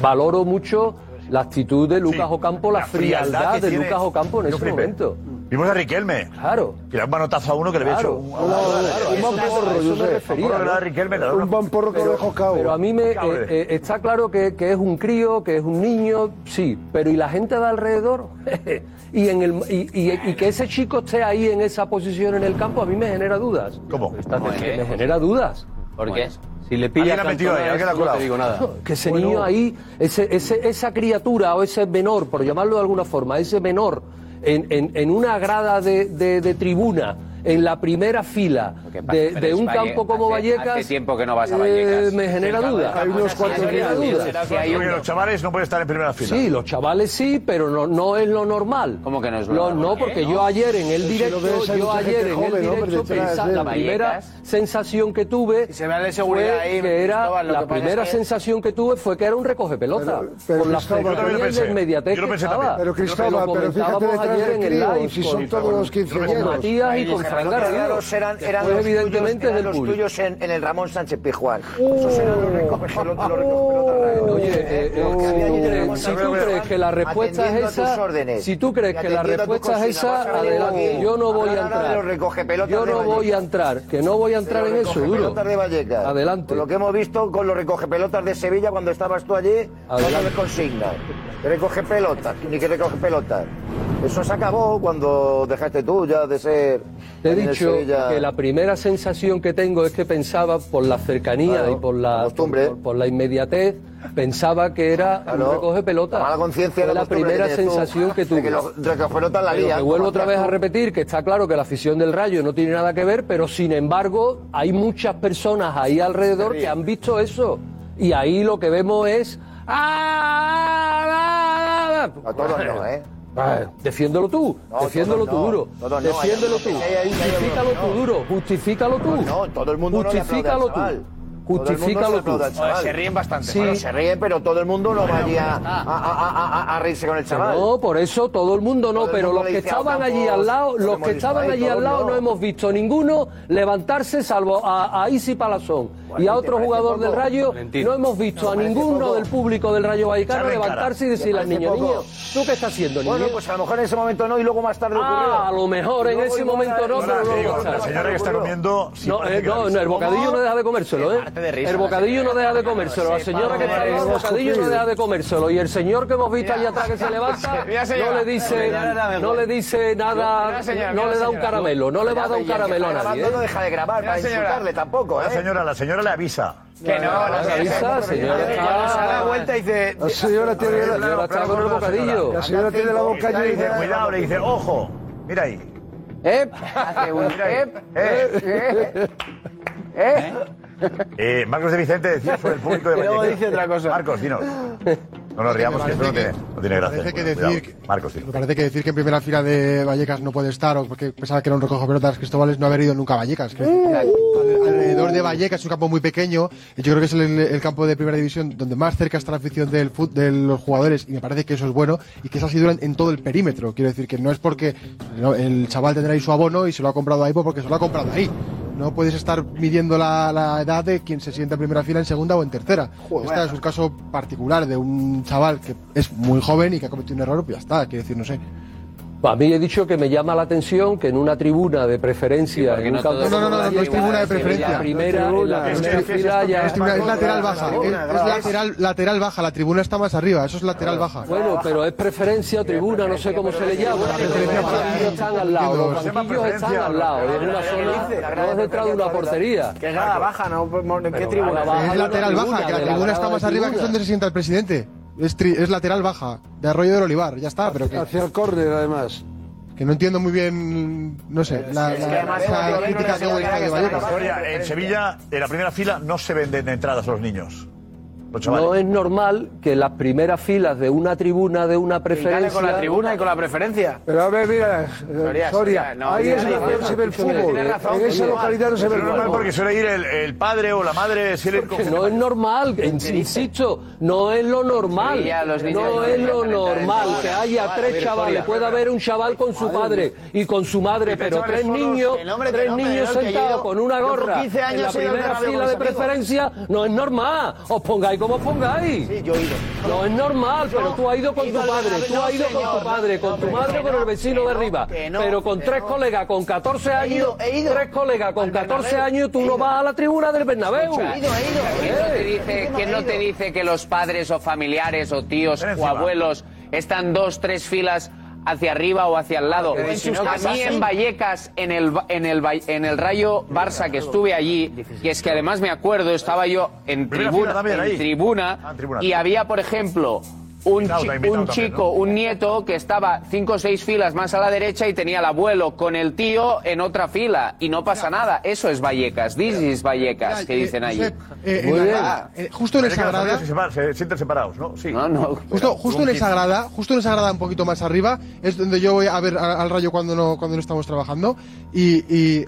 valoro mucho la actitud de Lucas Ocampo, la, la frialdad de tiene- Lucas Ocampo en Yo ese flipé. momento. Vimos a Riquelme. Claro. Que le da un manotazo a uno que le había Claro. hecho un... Claro, claro, Eso un buen es- porro, eso yo sé. refería, Un porro ¿no? que da Riquelme, le da Un buen porro que lo dejó cao. Pero a mí me eh, eh, está claro que, que es un crío, que es un niño, sí, pero ¿y la gente de alrededor? y, en el, y, y- y que ese chico esté ahí en esa posición en el campo a mí me genera dudas. ¿Cómo? Me, me genera dudas. ¿Por qué? Si le pilla la metido ahí, la no colado. te digo nada. Que ese niño ahí, ese, ese- esa criatura o ese menor, por llamarlo de alguna forma, ese menor en, en- en una grada de, de- de tribuna, en la primera fila de, de un Valle- campo como hace- Vallecas, hace tiempo que no vas a eh, Vallecas. me genera dudas. hay unos cuantos Me genera días. dudas. Sí, hay Porque uno. los chavales no pueden estar en primera fila. Sí, los chavales sí, pero no, no es lo normal. ¿Cómo que no es lo normal? No, porque yo ayer en el Si directo, hay yo ayer en joven, el directo, detrás pensa- de la primera Vallecas. Sensación que tuve se ve de seguridad fue ahí, que era, Cristóbal, lo la que pasa primera es que- sensación que tuve fue que era un recoge pelota. Pero- pero por la Cristóbal, yo también lo cercanía y pensé. la inmediatez Yo lo que pensé estaba. también. Pero Cristóbal, Lo pero fíjate comentábamos detrás ayer del en el live si con- son todos los con. Matías y con Fran Garrido. Eran, eran los evidentemente, tuyos, eran del los público. tuyos en, en el Ramón Sánchez Pizjuán. Esos eran los los. Oye, eh, eh, eh, si tú crees que la respuesta es atendiendo a tus esa, órdenes. si tú crees Y que la atendiendo a tu respuesta es esa, vas a venir adelante. aquí Yo no voy a hablar ahora de los entrar. recogepelotas Yo de no voy a entrar, que no voy a entrar en eso, duro. de Vallecas. Adelante. Con lo que hemos visto con los recogepelotas de Sevilla cuando estabas tú allí, Adelante. dando consignas. Recoge pelotas, ni que recoge pelotas. Eso se acabó cuando dejaste tú ya de ser. Te he dicho Sevilla. que la primera sensación que tengo es que pensaba por la cercanía Claro, y por la, costumbre. por, por la inmediatez, pensaba que era Claro. un recoge pelota. La conciencia la la primera que tienes tú, sensación que tuve. que los la que vuelvo otra vez a repetir que está claro que la afición del Rayo no tiene nada que ver, pero sin embargo hay muchas personas ahí alrededor que han visto eso. Y ahí lo que vemos es... ¡Ah! A todos no, ¿eh? Ah, Defiéndelo tú, No, defiéndelo tú no, duro, no, defiéndelo tú, justifícalo tú no. duro, justifícalo tú, No, todo el mundo no le justifícalo chaval. tú, justifícalo tú. Se ríen bastante. Sí. Bueno, se ríe, pero todo el mundo no vaya a, a- a- a- a reírse con el chaval. No, por eso todo el mundo no, Todo pero mundo los que dice a estaban Ocampos, allí al lado, lo los que estaban ahí, allí al lado no. no hemos visto ninguno levantarse salvo a, a Isi Palazón y a ¿te otro parece jugador poco? del Rayo, Valentín. no hemos visto ¿Te a ninguno poco? del público del Rayo Vallecano levantarse y ¿Te decirle al niño, poco? niño, ¿tú qué estás haciendo, niño? Bueno, pues a lo mejor en ese momento no y luego más tarde ocurrió. Ah, a lo mejor en ese momento no, pero luego La señora que está comiendo... No, eh, no, el bocadillo no deja de comérselo, ¿eh? Parte de risa, El bocadillo no deja de comérselo. La señora que está el bocadillo no deja de comérselo. Y el señor que hemos visto allá atrás que se levanta, no le dice, no le dice nada, no le da un caramelo, no le va a dar un caramelo a nadie. grabando no ¿eh? deja de grabar para insultarle tampoco, La ¿eh? señora, la señora le avisa. Que no, La la avisa, señora. Se da vuelta y dice. La señora tiene La la, el bocadillo. la señora tiene la boca Le llena dice, cuidado, le dice, ojo. Mira ahí. ¡Ep! Hace un Mira ahí. ep, eh, eh, Eh, Marcos de Vicente decía sobre el público de Y luego Vallecas. dice otra cosa. Marcos, dinos. No nos riamos, que no tiene, no tiene gracia. Parece que Cuidado. decir que- Marcos, sí. Me parece que decir que en primera fila de Vallecas no puede estar, o porque pensaba que era un recojo pelotas Cristóbal, no haber ido nunca a Vallecas. Al- alrededor de Vallecas es un campo muy pequeño, y yo creo que es el, el campo de primera división donde más cerca está la afición del fut- de los jugadores, y me parece que eso es bueno, y que es así durante, en todo el perímetro. Quiero decir que no es porque el chaval tendrá ahí su abono y se lo ha comprado ahí porque se lo ha comprado ahí. No puedes estar midiendo la, la edad de quien se sienta en primera fila, en segunda o en tercera. Este es un caso particular de un chaval que es muy joven y que ha cometido un error, pues ya está, quiero decir, no sé. A mí he dicho que me llama la atención que en una tribuna de preferencia, en un no No, no, no, no, no es tribuna de en preferencia. La primera, la Es primera es fila ya Es, es lateral baja, es, es lateral, lateral baja, la tribuna está más arriba, eso es lateral baja. Bueno, pero es preferencia o tribuna, no sé cómo se le llama. Los banquillos están al lado, los banquillos están al lado, es una zona, no es detrás de una portería. Que grada baja, ¿no? ¿En qué tribuna? Es lateral baja, que la tribuna, la está más arriba que es donde se sienta el presidente. Es, tri- es lateral baja, de Arroyo del Olivar, ya está, pero que, Hacia el córner, además. que no entiendo muy bien, no sé, la, crítica que Vallecas. Historia, en Sevilla, en la primera fila, no se venden entradas a los niños. Los chavales. No es normal que las primeras filas de una tribuna, de una preferencia. con la tribuna y con la preferencia. Pero a ver, mira, Soria, Soria, Soria, no, ahí es donde no, se ve el fútbol. razón, En esa localidad no se ve el es normal fútbol. porque suele ir el, el padre o la madre. suele no es normal, insisto, no es lo normal. No es lo normal que haya tres chavales. Puede haber un chaval con su padre y con su madre, pero tres niños, tres niños sentados con una gorra 15 años en la primera fila de preferencia, no es normal. Os pongáis como os pongáis. Sí, yo he ido. No es normal, pero tú has ido con tu padre, tú no, has ido con tu padre, con tu madre con el vecino de arriba. Pero con tres colegas con 14 años, tres colegas con Al 14 Bernabéu, años, tú no ido. vas a la tribuna del Bernabéu. Ido. ¿Quién no te dice, ¿Quién quién no te dice que los padres o familiares o tíos o abuelos están dos, tres filas hacia arriba o hacia el lado? en sus a mí en Vallecas, en el, en, el, en el Rayo Barça que estuve allí, y es que además me acuerdo, estaba yo en tribuna, Ah, en tribuna. y había, por ejemplo, un, chi- un chico, ¿no? un nieto que estaba cinco o seis filas más a la derecha y tenía el abuelo con el tío en otra fila y no pasa nada. Eso es Vallecas, this is Vallecas, que Eh, dicen allí. Eh, Muy bien. eh, justo en Parece esa que los grada, amigos se, sienten separados, ¿no? Sí. No, no. justo, justo en esa grada, justo en esa grada un poquito más arriba, es donde yo voy a ver al rayo cuando no, cuando no estamos trabajando. Y, y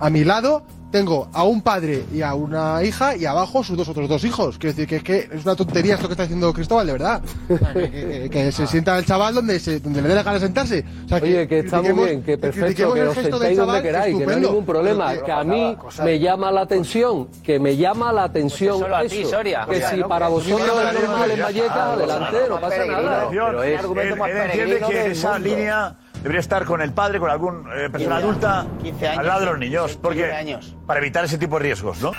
a mi lado tengo a un padre y a una hija y abajo sus dos otros dos hijos. Quiero decir que es que es una tontería esto que está diciendo Cristóbal, de verdad. O sea, que, que- que se sienta el chaval donde, se, donde le dé la gana sentarse. O sea, Oye, que está muy bien, que perfecto, que os sentéis donde queráis, que no hay ningún problema. Que a mí me llama la atención, que me llama la atención solo a ti, eso. Soria. Que si para vosotros es normal en Vallecas, adelante, no pasa nada. Pero es él, él entiende que esa línea debería estar con el padre, con algún eh, persona 15 adulta, 15 años, al lado de los niños, 15 porque años. para evitar ese tipo de riesgos, ¿no?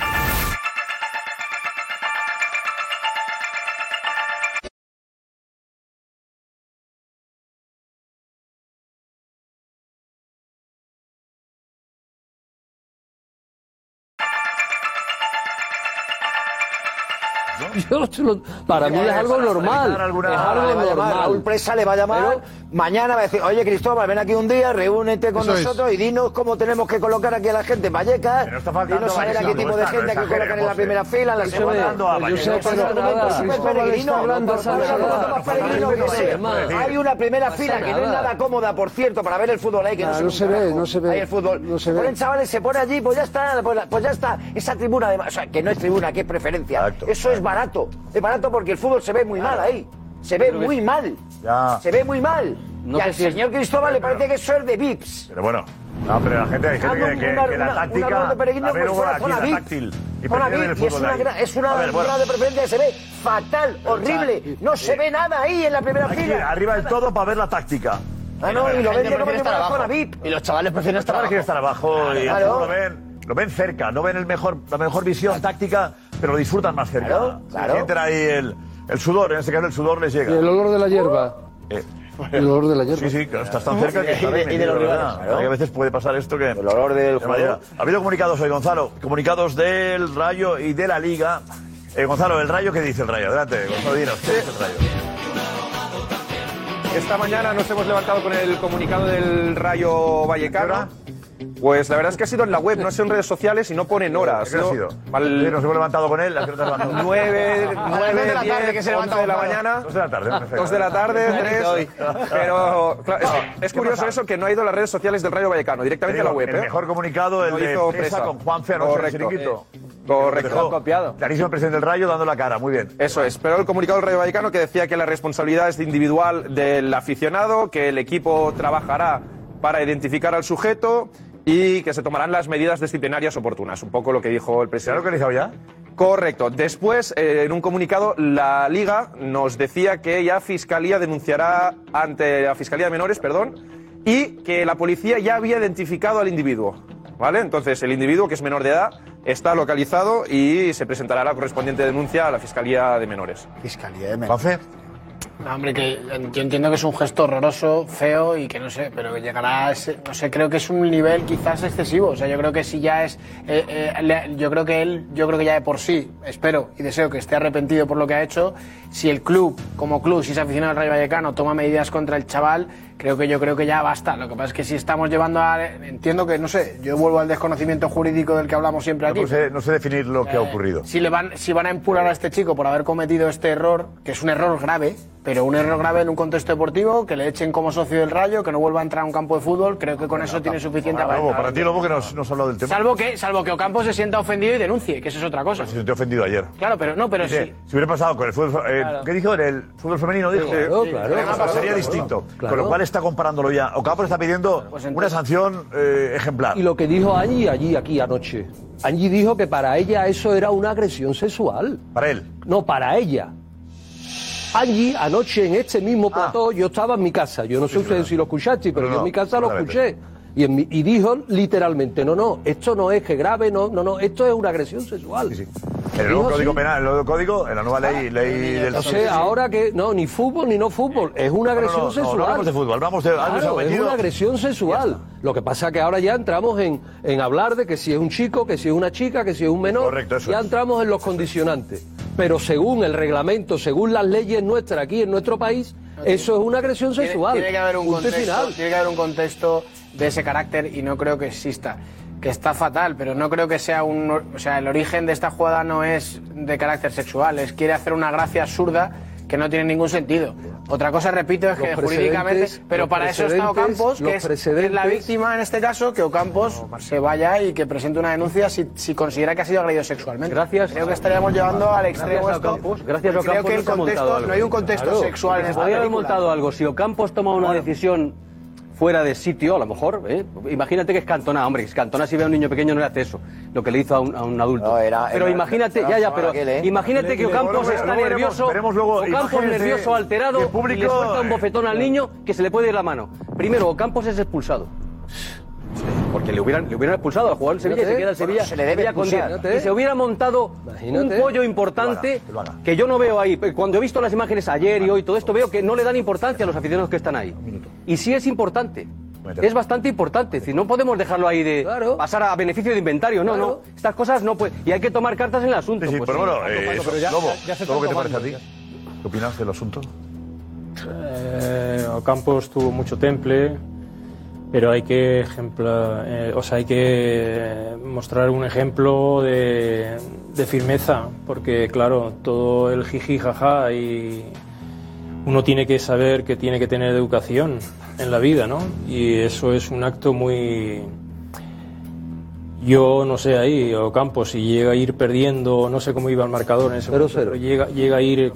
Para mí es algo normal. Es algo llamar, Raúl normal. Presa le va a llamar. Pero- mañana va a decir, oye Cristóbal, ven aquí un día, reúnete con Eso es. nosotros y dinos cómo tenemos que colocar aquí a la gente en Vallecas. Dinos a ver a qué tipo de gente hay que colocar en la primera fila, en la segunda. Yo sé. Hay una primera fila que no es nada. cómoda, por cierto, para ver el fútbol ahí, que no, Ah, se ve no se ve. Ahí el fútbol. No se ponen chavales, se pone allí, pues ya está, pues, pues ya está. Esa tribuna, además, o sea, que no es tribuna, que es preferencia. Exacto. Eso es barato. Es barato porque el fútbol se ve muy mal ahí. Se ve muy mal. Ya. Se ve muy mal. No y sé al si es- señor Cristóbal le parece que eso es de VIPs. Pero bueno, no, pero la gente, hay gente que, que- Una- que la táctica, una ronda peregrino, la ve pues luego fuera aquí, zona la VIP. táctil, y prefieren el es fútbol una, de ahí. gra- es una A ver, bueno. zona de preferencia que se ve fatal, horrible. No se ve nada ahí en la primera Hay que ir fila. arriba del todo para ver la táctica. Ah, no, y lo vende como si estar fuera abajo. zona VIP. Y los chavales prefieren Los estar chavales quieren abajo. estar abajo y Claro. lo ven, lo ven cerca, no ven el mejor, la mejor visión táctica, pero lo disfrutan más cerca. Claro, claro. Sienten ahí el, el sudor, en este caso el sudor les Y llega. el olor de la hierba. Eh, El olor de la hierba. Sí, sí, claro, estás tan cerca que Y de- y de los A veces puede pasar esto que... El olor del jugador. Ha habido comunicados hoy, Gonzalo, comunicados del Rayo y de la Liga. Eh, Gonzalo, ¿el Rayo qué dice el Rayo? Adelante, Gonzalo, dinos, ¿qué dice el Rayo? Esta mañana nos hemos levantado con el comunicado del Rayo Vallecano. Pues la verdad es que ha sido en la web, no ha sido en redes sociales y no ponen horas. ¿Qué ha sido? Sí, nos hemos levantado con él, ¿a qué hora te has levantado? 9, A las 9, dos de la tarde, que 10, se 11 levanta de la mañana. Dos de la tarde, perfecto. 2 de la tarde, 3. Pero claro, es, es ¿Qué curioso pasa? eso que no ha ido a las redes sociales del Rayo Vallecano, directamente a la Digo, web. El ¿eh? mejor comunicado, el No de hizo Presa Presa. con en el Correcto. chiringuito. Correcto. Copiado. Clarísimo el presidente del Rayo dando la cara, muy bien. Eso es, pero el comunicado del Rayo Vallecano que decía que la responsabilidad es individual del aficionado, que el equipo trabajará para identificar al sujeto y que se tomarán las medidas disciplinarias oportunas. Un poco lo que dijo el ¿Se ha presidente. localizado ya? Correcto. Después, eh, en un comunicado, la Liga nos decía que ya Fiscalía denunciará ante la Fiscalía de Menores, perdón, y que la policía ya había identificado al individuo. ¿Vale? Entonces, el individuo, que es menor de edad, está localizado y se presentará la correspondiente denuncia a la Fiscalía de Menores. Fiscalía de Juanfe. No, hombre, que yo entiendo que es un gesto horroroso, feo y que no sé, pero que llegará a ese, no sé, creo que es un nivel quizás excesivo. O sea, yo creo que si ya es, eh, eh, yo creo que él, yo creo que ya de por sí, espero y deseo que esté arrepentido por lo que ha hecho. Si el club, como club, si es aficionado al Rayo Vallecano, toma medidas contra el chaval, creo que yo creo que ya basta. Lo que pasa es que si estamos llevando a, entiendo que, no sé, yo vuelvo al desconocimiento jurídico del que hablamos siempre aquí. No sé, no sé definir lo que ha ocurrido. Si, le van, si van a empurar a este chico por haber cometido este error, que es un error grave, pero un error grave en un contexto deportivo, que le echen como socio del Rayo, que no vuelva a entrar a un campo de fútbol, creo que con eso tiene suficiente Lobo, para ti, Lobo, que nos, nos ha hablado del tema. Salvo que, salvo que Ocampo se sienta ofendido y denuncie, que eso es otra cosa. Se sintió ofendido ayer. Claro, pero no, pero Dice, sí. Si hubiera pasado con el fútbol. eh, Claro. ¿Qué dijo? En el fútbol femenino dijo. Claro, Sí, claro, además, claro, sería claro. distinto. Claro. Con lo cual está comparándolo ya. Ocampo está pidiendo una sanción eh, ejemplar. Y lo que dijo Angie allí, aquí anoche. Angie dijo que para ella eso era una agresión sexual. ¿Para él? No, para ella. Angie, anoche en este mismo plató, yo estaba en mi casa. Yo no sé ustedes si lo escuchaste, pero No, yo no, en mi casa lo escuché. Y, en mi- y dijo literalmente, no, no, esto no es que grave, no, no, no, esto es una agresión sexual. En el nuevo código penal, en el nuevo código, en la nueva ley, ley del O sea, ahora que no, ni fútbol ni no fútbol, es una No, no, agresión no, no, sexual. no hablamos de fútbol, hablamos de Claro, es una agresión sexual. Lo que pasa es que ahora ya entramos en, en hablar de que si es un chico, que si es una chica, que si es un menor. Correcto, eso ya es. entramos en los condicionantes. Pero según el reglamento, según las leyes nuestras aquí en nuestro país, eso es una agresión sexual. Tiene, que haber un contexto, final. tiene que haber un contexto de ese carácter y no creo que exista. Que está fatal, pero no creo que sea un. O sea, el origen de esta jugada no es de carácter sexual, es quiere hacer una gracia absurda que no tiene ningún sentido. Otra cosa, repito, es que jurídicamente. Pero para eso está Ocampos, que es, la víctima en este caso, que Ocampos se vaya y que presente una denuncia si, si considera que ha sido agredido sexualmente. Gracias. Creo que estaríamos llevando al extremo Gracias a esto. Ocampos, gracias a porque creo Ocampos que el contexto, no hay un contexto Claro, sexual en esta Podría haber montado algo. Si Ocampos toma una decisión fuera de sitio, a lo mejor, ¿eh? imagínate que es Cantona, hombre, que es Cantona si ve a un niño pequeño no le hace eso, lo que le hizo a un, a un adulto. pero era- imagínate, era ya, ya, pero aquel, ¿eh? imagínate que Ocampos luego- está luego nervioso, veremos luego Ocampos nervioso, alterado, y público, le suelta un bofetón al niño que se le puede ir la mano. Primero, Ocampos es expulsado. Porque le hubieran, le hubieran expulsado al jugador del Sevilla y se queda el Sevilla, se le debe con expulsar. 10. Y se hubiera montado Imagínate. un pollo importante que yo no veo ahí. Cuando he visto las imágenes ayer y hoy, todo esto, veo que no le dan importancia a los aficionados que están ahí. Y sí es importante. Es bastante importante. Si no podemos dejarlo ahí de pasar a beneficio de inventario. No, no. Estas cosas no pueden. Y hay que tomar cartas en el asunto. Sí, sí, Pues pero sí, bueno, eh, pero ya- Lobo, ya se Lobo, ¿qué te parece a ti? ¿Qué opinas del asunto? Eh, Ocampos tuvo mucho temple, pero hay que ejempla- eh, o sea, hay que mostrar un ejemplo de, de firmeza, porque claro, todo el jiji jaja y uno tiene que saber que tiene que tener educación en la vida, ¿no? Y eso es un acto muy yo no sé ahí, Ocampos, si llega a ir perdiendo, no sé cómo iba el marcador en ese momento, pero llega, llega a ir,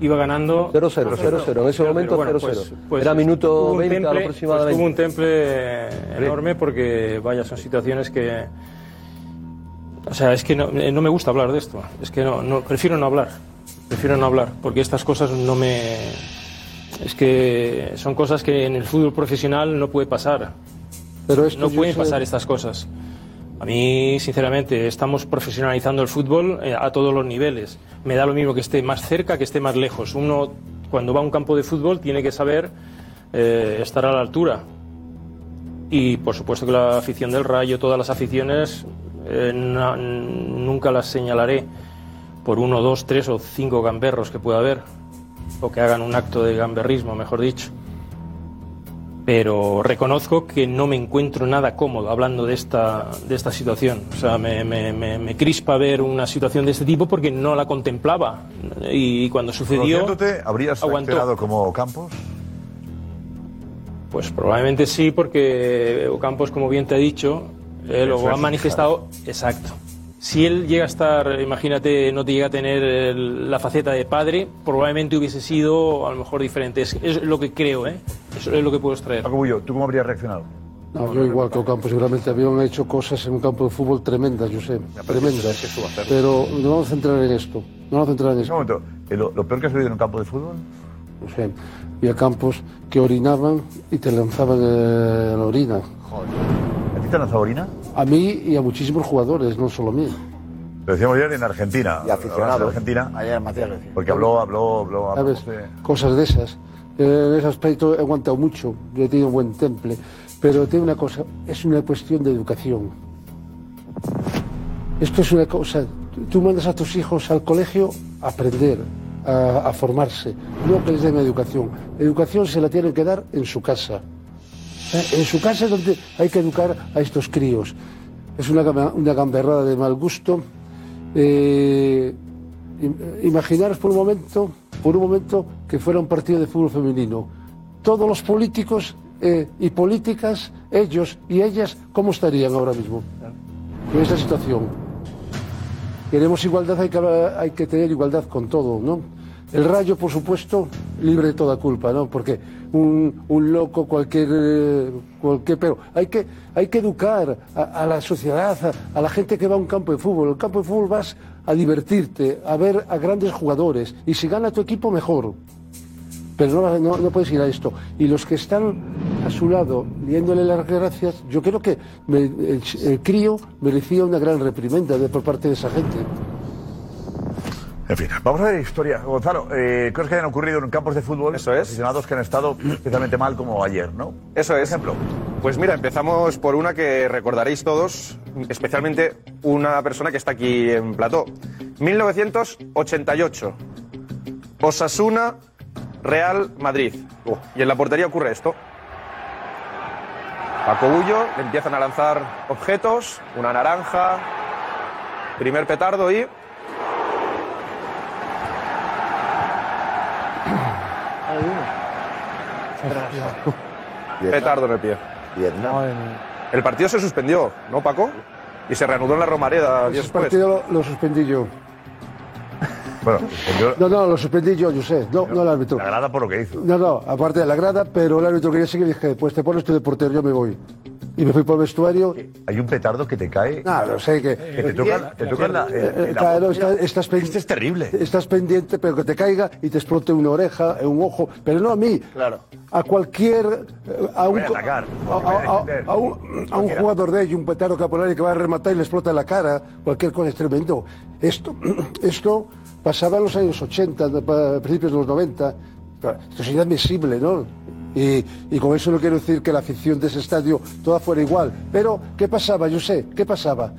iba ganando 0-0, 0-0, en ese momento Bueno, 0-0. pues- pues Era minuto tuvo un 20 temple- aproximadamente. pues tuvo un temple enorme porque, vaya, son situaciones que... O sea, es que no, eh, no me gusta hablar de esto. Es que no, no, prefiero no hablar. Prefiero no hablar, porque estas cosas no me... Es que son cosas que en el fútbol profesional no puede pasar. Pero esto no pueden sé- pasar estas cosas. A mí, sinceramente, estamos profesionalizando el fútbol eh, a todos los niveles. Me da lo mismo que esté más cerca que esté más lejos. Uno, cuando va a un campo de fútbol, tiene que saber eh, estar a la altura. Y, por supuesto, que la afición del Rayo, todas las aficiones, eh, nunca las señalaré por uno, dos, tres o cinco gamberros que pueda haber, o que hagan un acto de gamberrismo, mejor dicho pero reconozco que no me encuentro nada cómodo hablando de esta, de esta situación. O sea, me, me- crispa ver una situación de este tipo porque no la contemplaba. Y cuando sucedió, ¿habrías aguantó. como Campos? Pues probablemente sí, porque Ocampos, como bien te he dicho, eh, lo ha es, manifestado. Exacto. Si él llega a estar, imagínate, no te llega a tener el- la faceta de padre, probablemente hubiese sido a lo mejor diferente. Es, es lo que creo, ¿eh? Eso es lo que puedo extraer. ¿tú cómo habrías reaccionado? No, yo igual que Ocampo, seguramente habían hecho cosas en un campo de fútbol tremendas, yo sé, tremendas. Pero no vamos a centrar en esto. No vamos a centrar en esto. Un momento, ¿eh, ¿lo, lo peor que has vivido en un campo de fútbol? No sé, había campos que orinaban y te lanzaban eh, la orina. ¿A ti te han lanzado orina? A mí y a muchísimos jugadores, no solo a mí. Lo decíamos ayer en Argentina. Y aficionados. En Argentina. Ayer Matías lo decía. Porque habló, habló, habló. habló ¿Sabes? de- Cosas de esas. En ese aspecto he aguantado mucho, yo he tenido un buen temple, pero tiene una cosa, es una cuestión de educación. Esto es una cosa, tú- tú mandas a tus hijos al colegio a aprender, a, a formarse, no que les den educación. Educación se la tienen que dar en su casa. Eh, En su casa es donde hay que educar a estos críos. Es una, una gamberrada de mal gusto. Eh, im- imaginaros por un momento, por un momento que fuera un partido de fútbol femenino. Todos los políticos eh, y políticas, ellos y ellas, ¿cómo estarían ahora mismo? En esta situación. Queremos igualdad, hay que, hay que tener igualdad con todo, ¿no? El rayo, por supuesto, libre de toda culpa, ¿no? Porque un, un loco, cualquier, eh, cualquier... Pero hay que, hay que educar a, la sociedad, a, la gente que va a un campo de fútbol. El campo de fútbol vas a divertirte, a ver a grandes jugadores. Y si gana tu equipo, mejor. Pero no, no, no puedes ir a esto. Y los que están a su lado, liéndole las gracias, yo creo que me- el, el crío merecía una gran reprimenda de, por parte de esa gente. En fin, vamos a ver historia. Gonzalo, eh, cosas que hayan ocurrido en campos de fútbol. Eso es. Aficionados que han estado especialmente mal, como ayer, ¿no? Eso es. ejemplo. Pues mira, empezamos por una que recordaréis todos, especialmente una persona que está aquí en plató. 1988. Osasuna, Real Madrid. Y en la portería ocurre esto. Paco Bullo, le empiezan a lanzar objetos, una naranja, primer petardo y... Petardo en el pie. El partido se suspendió, ¿no, Paco? Y se reanudó en la Romareda días Ese después. partido lo, lo suspendí yo. Bueno, No, no, lo suspendí yo, yo sé. No, no el árbitro. La grada por lo que hizo. No, no, aparte de la grada, pero el árbitro quería seguir y dije, pues te pones tú de portero, yo me voy. Y me fui por el vestuario. Hay un petardo que te cae. Ah, lo sé que. Que te toca, te la, Eh, en la claro, boca. está- estás pendiente. es terrible. Estás pendiente, pero que te caiga y te explote una oreja, eh, un ojo, pero no a mí. Claro. A cualquier. eh, A un, Voy a atacar. a, a- a- a un, a un jugador de ellos, un petardo caporal que va a rematar y le explota en la cara, cualquier cosa es tremendo. Esto, esto pasaba en los años 80, de- pa- principios de los 90. Claro, Esto es inadmisible, ¿no? Y, con eso no quiero decir que la afición de ese estadio toda fuera igual. Pero, ¿qué pasaba? Yo sé, ¿qué pasaba?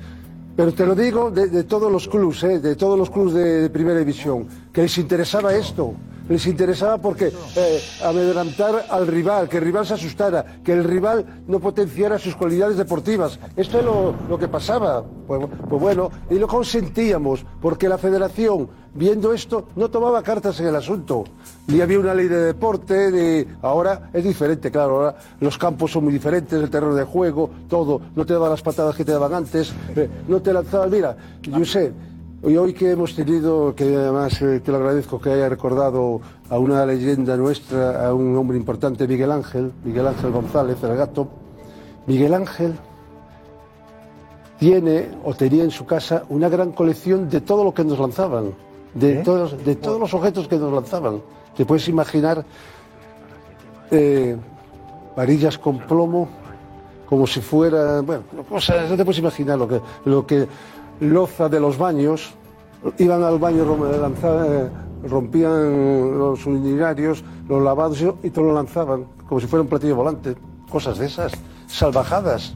Pero te lo digo de, todos los clubes, ¿eh? de todos los clubes de primera división, que les interesaba esto. Les interesaba porque eh, amedrentar al rival, que el rival se asustara, que el rival no potenciara sus cualidades deportivas. Esto es lo, lo que pasaba. Pues, pues bueno, y lo consentíamos, porque la federación, viendo esto, no tomaba cartas en el asunto. Ni había una ley de deporte, ni... ahora es diferente, claro, ahora los campos son muy diferentes, el terreno de juego, todo, no te daban las patadas que te daban antes, eh, no te lanzaban, mira, yo sé, y hoy que hemos tenido, que además eh, te lo agradezco que haya recordado a una leyenda nuestra, a un hombre importante, Miguel Ángel, Miguel Ángel González, el gato, Miguel Ángel tiene o tenía en su casa una gran colección de todo lo que nos lanzaban, de, todos, de todos los objetos que nos lanzaban. Te puedes imaginar eh, varillas con plomo, como si fuera, bueno, cosas, no te puedes imaginar lo que, lo que loza de los baños, iban al baño, eh, rompían los urinarios, los lavados y- te lo lanzaban, como si fuera un platillo volante, cosas de esas, salvajadas.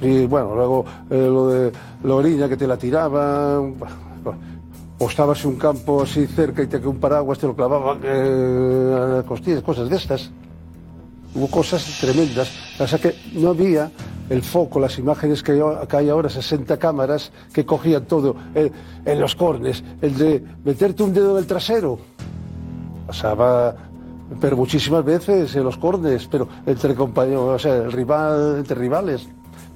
Y bueno, luego eh, lo de la orilla que te la tiraban, o estabas en un campo así cerca y te que un paraguas te lo clavaban eh, a las costillas, cosas de estas. Hubo cosas tremendas. O sea que no había el foco, las imágenes que hay, ahora, 60 cámaras que cogían todo, el- en los cornes, el de meterte un dedo en el trasero. Pasaba, pero muchísimas veces en los cornes, pero entre compañeros, o sea, el rival, entre rivales.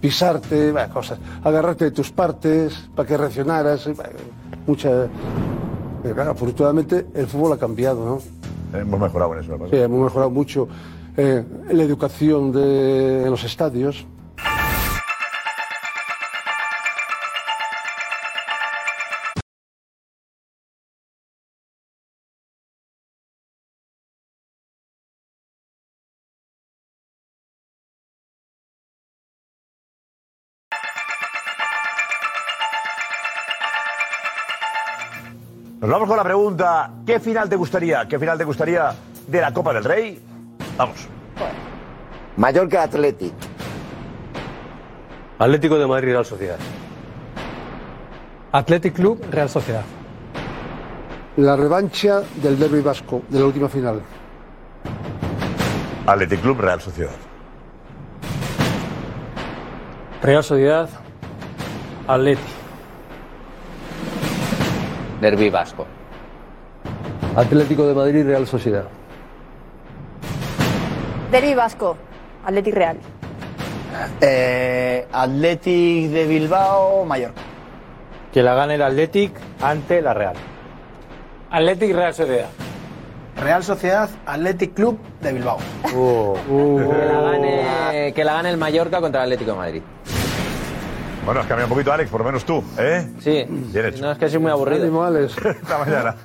Pisarte, cosas, agarrarte de tus partes para que reaccionaras, bueno, mucha. Pero claro, afortunadamente el fútbol ha cambiado, ¿no? Hemos mejorado en eso. ¿no? Sí, hemos mejorado mucho eh, la educación de, en los estadios. Nos vamos con la pregunta, ¿qué final te gustaría? ¿Qué final te gustaría de la Copa del Rey? Vamos. Mallorca Athletic. Atlético de Madrid Real Sociedad. Athletic Club, Real Sociedad. La revancha del derby vasco, de la última final. Athletic Club, Real Sociedad. Real Sociedad, Atleti. Derby vasco. Atlético de Madrid Real Sociedad. Derby Vasco, Athletic Real. Eh, Athletic de Bilbao, Mallorca. Que la gane el Athletic ante la Real. Athletic Real Sociedad. Real Sociedad, Athletic Club de Bilbao. Que, la gane, que la gane el Mallorca contra el Atlético de Madrid. Bueno, has cambiado un poquito, Alex, por lo menos tú, ¿eh? Sí. Bien hecho. No, es que soy muy aburrido. Ánimo, Alex. Hasta mañana.